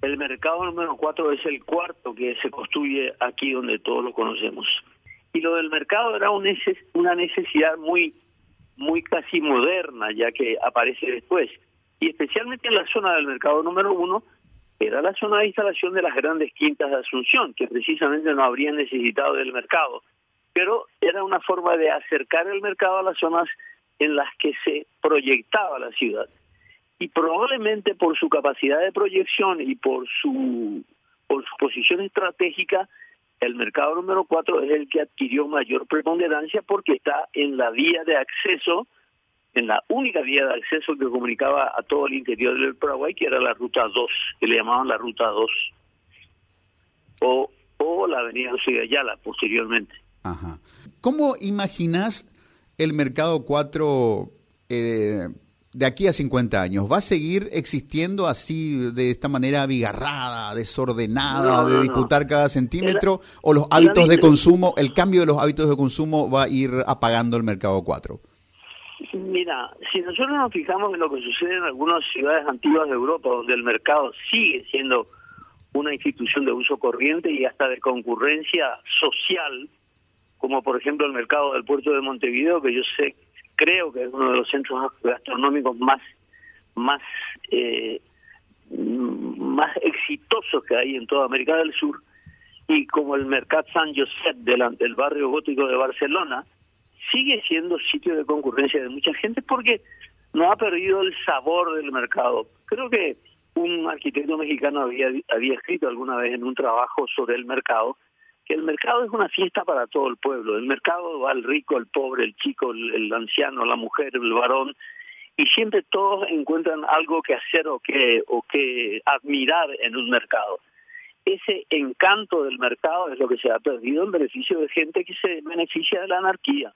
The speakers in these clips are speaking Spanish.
El mercado número cuatro es el cuarto que se construye aquí donde todos lo conocemos. Y lo del mercado era una necesidad muy, muy casi moderna, ya que aparece después. Y especialmente en la zona del mercado número uno, era la zona de instalación de las grandes quintas de Asunción, que precisamente no habrían necesitado del mercado. Pero era una forma de acercar el mercado a las zonas en las que se proyectaba la ciudad y probablemente por su capacidad de proyección y por su por su posición estratégica el mercado número cuatro es el que adquirió mayor preponderancia porque está en la vía de acceso, en la única vía de acceso que comunicaba a todo el interior del Paraguay, que era la Ruta 2, que le llamaban la Ruta 2, o, o la Avenida José Ayala posteriormente. ¿Cómo imaginas el mercado 4 eh, de aquí a 50 años? ¿Va a seguir existiendo así, de esta manera abigarrada, desordenada, de disputar cada centímetro? ¿O los hábitos de consumo, el cambio de los hábitos de consumo va a ir apagando el mercado 4? Mira, si nosotros nos fijamos en lo que sucede en algunas ciudades antiguas de Europa, donde el mercado sigue siendo una institución de uso corriente y hasta de concurrencia social, como por ejemplo el mercado del puerto de Montevideo, que yo sé creo que es uno de los centros gastronómicos más más eh, más exitosos que hay en toda América del Sur y como el Mercat San Josep del, barrio gótico de Barcelona sigue siendo sitio de concurrencia de mucha gente porque no ha perdido el sabor del mercado. Creo que un arquitecto mexicano había, había escrito alguna vez en un trabajo sobre el mercado que el mercado es una fiesta para todo el pueblo. El mercado va al rico, el pobre, el chico, el, anciano, la mujer, el varón, y siempre todos encuentran algo que hacer o que, o que admirar en un mercado. Ese encanto del mercado es lo que se ha perdido en beneficio de gente que se beneficia de la anarquía.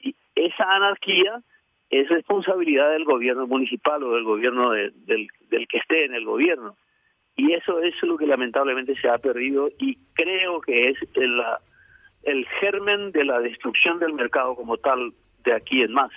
Y esa anarquía es responsabilidad del gobierno municipal o del gobierno del, del que esté en el gobierno. Y eso es lo que lamentablemente se ha perdido y creo que es el, germen de la destrucción del mercado como tal de aquí en más.